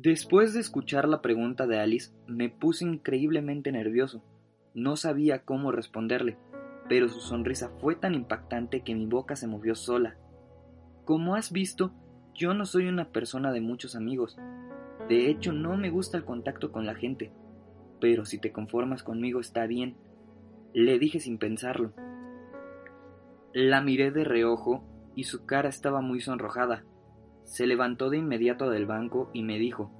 Después de escuchar la pregunta de Alice, me puse increíblemente nervioso. No sabía cómo responderle, pero su sonrisa fue tan impactante que mi boca se movió sola. Como has visto, yo no soy una persona de muchos amigos. De hecho, no me gusta el contacto con la gente. Pero si te conformas conmigo está bien, le dije sin pensarlo. La miré de reojo y su cara estaba muy sonrojada. Se levantó de inmediato del banco y me dijo,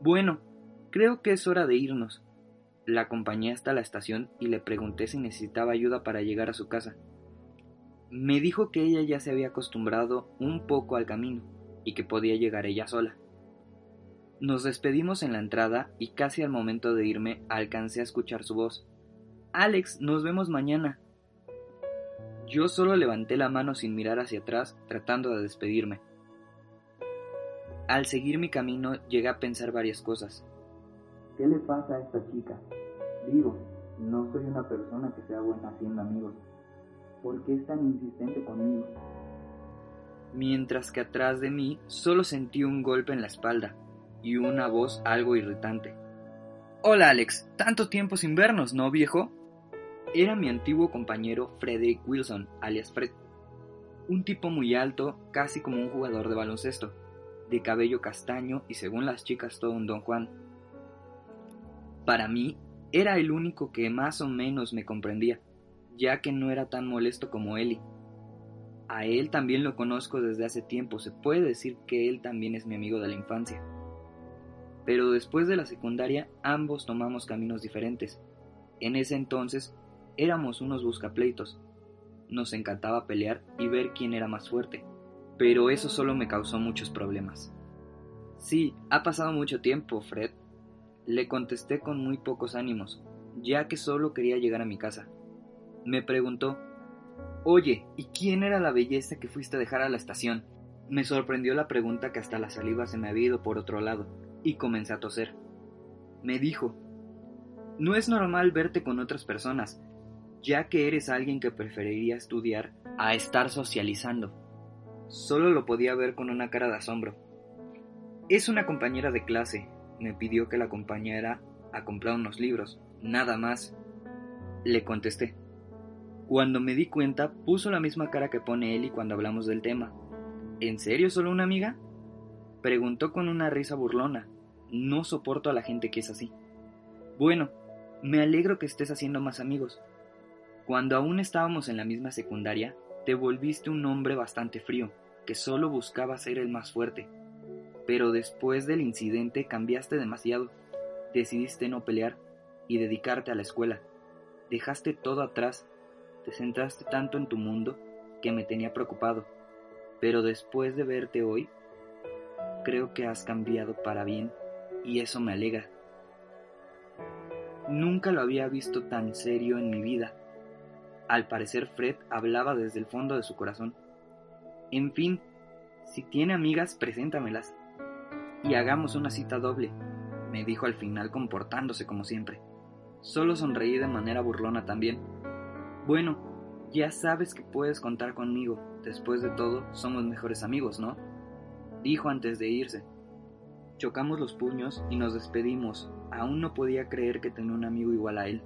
Bueno, creo que es hora de irnos. La acompañé hasta la estación y le pregunté si necesitaba ayuda para llegar a su casa. Me dijo que ella ya se había acostumbrado un poco al camino y que podía llegar ella sola. Nos despedimos en la entrada y casi al momento de irme alcancé a escuchar su voz. Alex, nos vemos mañana. Yo solo levanté la mano sin mirar hacia atrás, tratando de despedirme. Al seguir mi camino llegué a pensar varias cosas. ¿Qué le pasa a esta chica? Digo, no soy una persona que sea buena haciendo amigos. ¿Por qué es tan insistente conmigo? Mientras que atrás de mí solo sentí un golpe en la espalda y una voz algo irritante. Hola Alex, tanto tiempo sin vernos, ¿no viejo? Era mi antiguo compañero Frederick Wilson, alias Fred. Un tipo muy alto, casi como un jugador de baloncesto, de cabello castaño y según las chicas todo un don Juan. Para mí, era el único que más o menos me comprendía, ya que no era tan molesto como Eli. A él también lo conozco desde hace tiempo, se puede decir que él también es mi amigo de la infancia. Pero después de la secundaria ambos tomamos caminos diferentes. En ese entonces Éramos unos buscapleitos. Nos encantaba pelear y ver quién era más fuerte, pero eso solo me causó muchos problemas. Sí, ha pasado mucho tiempo, Fred. Le contesté con muy pocos ánimos, ya que solo quería llegar a mi casa. Me preguntó, Oye, ¿y quién era la belleza que fuiste a dejar a la estación? Me sorprendió la pregunta que hasta la saliva se me había ido por otro lado, y comencé a toser. Me dijo, No es normal verte con otras personas, ya que eres alguien que preferiría estudiar a estar socializando. Solo lo podía ver con una cara de asombro. Es una compañera de clase. Me pidió que la acompañara a comprar unos libros, nada más. Le contesté. Cuando me di cuenta, puso la misma cara que pone Eli cuando hablamos del tema. ¿En serio solo una amiga? Preguntó con una risa burlona. No soporto a la gente que es así. Bueno, me alegro que estés haciendo más amigos. Cuando aún estábamos en la misma secundaria, te volviste un hombre bastante frío, que solo buscaba ser el más fuerte. Pero después del incidente cambiaste demasiado. Decidiste no pelear y dedicarte a la escuela. Dejaste todo atrás. Te centraste tanto en tu mundo que me tenía preocupado. Pero después de verte hoy, creo que has cambiado para bien y eso me alegra. Nunca lo había visto tan serio en mi vida al parecer Fred hablaba desde el fondo de su corazón. En fin, si tiene amigas, preséntamelas. Y hagamos una cita doble, me dijo al final comportándose como siempre. Solo sonreí de manera burlona también. Bueno, ya sabes que puedes contar conmigo. Después de todo, somos mejores amigos, ¿no? Dijo antes de irse. Chocamos los puños y nos despedimos. Aún no podía creer que tenía un amigo igual a él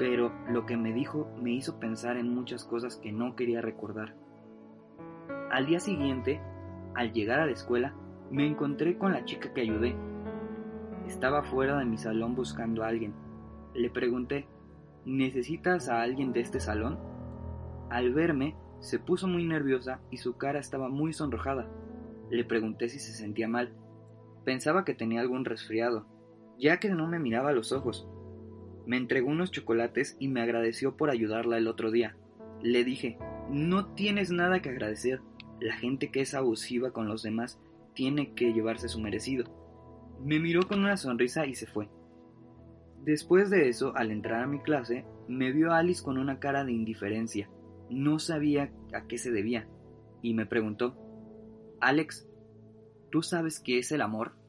pero lo que me dijo me hizo pensar en muchas cosas que no quería recordar. Al día siguiente, al llegar a la escuela, me encontré con la chica que ayudé. Estaba fuera de mi salón buscando a alguien. Le pregunté, ¿necesitas a alguien de este salón? Al verme, se puso muy nerviosa y su cara estaba muy sonrojada. Le pregunté si se sentía mal. Pensaba que tenía algún resfriado, ya que no me miraba a los ojos, me entregó unos chocolates y me agradeció por ayudarla el otro día. Le dije, no tienes nada que agradecer. La gente que es abusiva con los demás tiene que llevarse su merecido. Me miró con una sonrisa y se fue. Después de eso, al entrar a mi clase, me vio Alice con una cara de indiferencia. No sabía a qué se debía, y me preguntó, Alex, ¿tú sabes qué es el amor?